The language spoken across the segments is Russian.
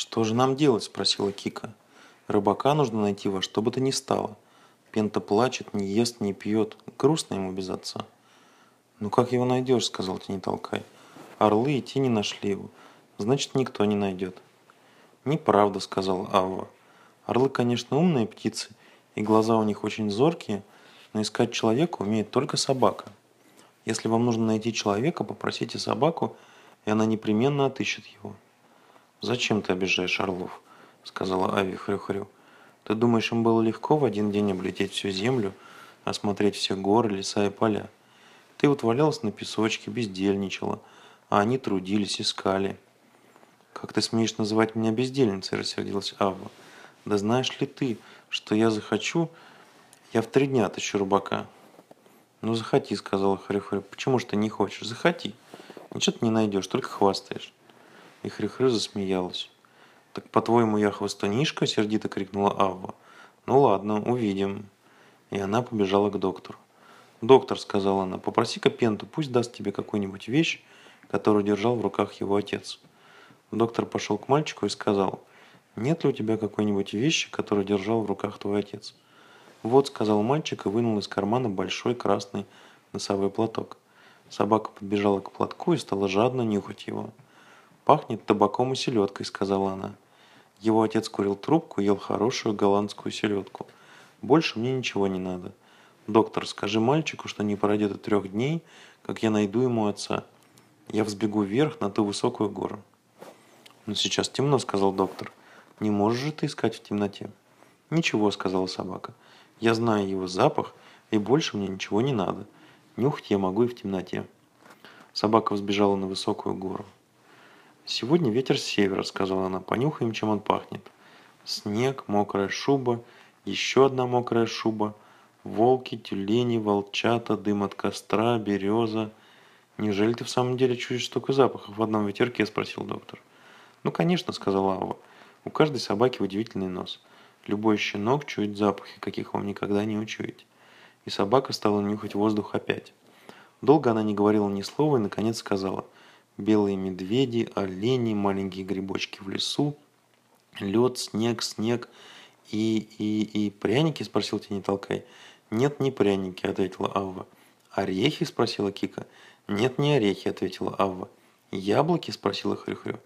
«Что же нам делать?» – спросила Кика. «Рыбака нужно найти во что бы то ни стало. Пента плачет, не ест, не пьет. Грустно ему без отца». «Ну как его найдешь?» – сказал ты не толкай. «Орлы идти не нашли его. Значит, никто не найдет». «Неправда», – сказала Авва. «Орлы, конечно, умные птицы, и глаза у них очень зоркие, но искать человека умеет только собака. Если вам нужно найти человека, попросите собаку, и она непременно отыщет его». «Зачем ты обижаешь орлов?» – сказала Ави хрю-хрю. «Ты думаешь, им было легко в один день облететь всю землю, осмотреть все горы, леса и поля? Ты вот валялась на песочке, бездельничала, а они трудились, искали». «Как ты смеешь называть меня бездельницей?» – рассердилась Авва. «Да знаешь ли ты, что я захочу, я в три дня отыщу рыбака». «Ну, захоти», – сказала Хрю-Хрю. «Почему ж ты не хочешь? Захоти. Ничего ты не найдешь, только хвастаешь». И Хрю-Хрю засмеялась. «Так, по-твоему, я хвостунишка?» – сердито крикнула Авва. «Ну ладно, увидим». И она побежала к доктору. «Доктор», – сказала она, – «попроси-ка Пенту, пусть даст тебе какую-нибудь вещь, которую держал в руках его отец». Доктор пошел к мальчику и сказал, «Нет ли у тебя какой-нибудь вещи, которую держал в руках твой отец?» «Вот», – сказал мальчик и вынул из кармана большой красный носовой платок. Собака подбежала к платку и стала жадно нюхать его. «Пахнет табаком и селедкой», — сказала она. Его отец курил трубку ел хорошую голландскую селедку. «Больше мне ничего не надо. Доктор, скажи мальчику, что не пройдет и трех дней, как я найду ему отца. Я взбегу вверх на ту высокую гору». «Но сейчас темно», — сказал доктор. «Не можешь же ты искать в темноте?» «Ничего», — сказала собака. «Я знаю его запах, и больше мне ничего не надо. Нюхать я могу и в темноте». Собака взбежала на высокую гору. «Сегодня ветер с севера», — сказала она. «Понюхаем, чем он пахнет». Снег, мокрая шуба, еще одна мокрая шуба, волки, тюлени, волчата, дым от костра, береза. «Неужели ты в самом деле чуешь столько запахов в одном ветерке?» – спросил доктор. «Ну, конечно», – сказала Ава. «У каждой собаки удивительный нос. Любой щенок чует запахи, каких вам никогда не учуете». И собака стала нюхать воздух опять. Долго она не говорила ни слова и, наконец, сказала – белые медведи, олени, маленькие грибочки в лесу, лед, снег, снег и, и, и пряники, спросил ты не толкай. Нет, не пряники, ответила Авва. Орехи, спросила Кика. Нет, не орехи, ответила Авва. Яблоки, спросила Хрю-Хрю.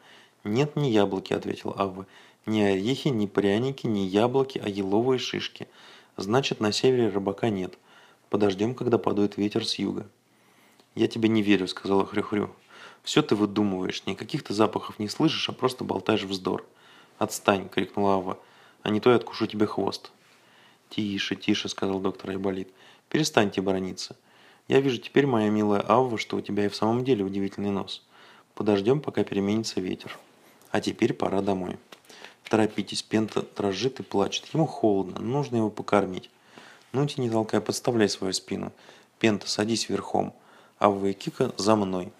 Нет, не яблоки, ответила Авва. Ни орехи, ни пряники, ни яблоки, а еловые шишки. Значит, на севере рыбака нет. Подождем, когда подует ветер с юга. «Я тебе не верю», — сказала Хрю-Хрю. Все ты выдумываешь, никаких ты запахов не слышишь, а просто болтаешь вздор. «Отстань!» – крикнула Ава. «А не то я откушу тебе хвост». «Тише, тише», – сказал доктор Айболит. «Перестаньте брониться. Я вижу теперь, моя милая Авва, что у тебя и в самом деле удивительный нос. Подождем, пока переменится ветер. А теперь пора домой. Торопитесь, Пента дрожит и плачет. Ему холодно, нужно его покормить. Ну, не толкай, подставляй свою спину. Пента, садись верхом. Авва и Кика за мной».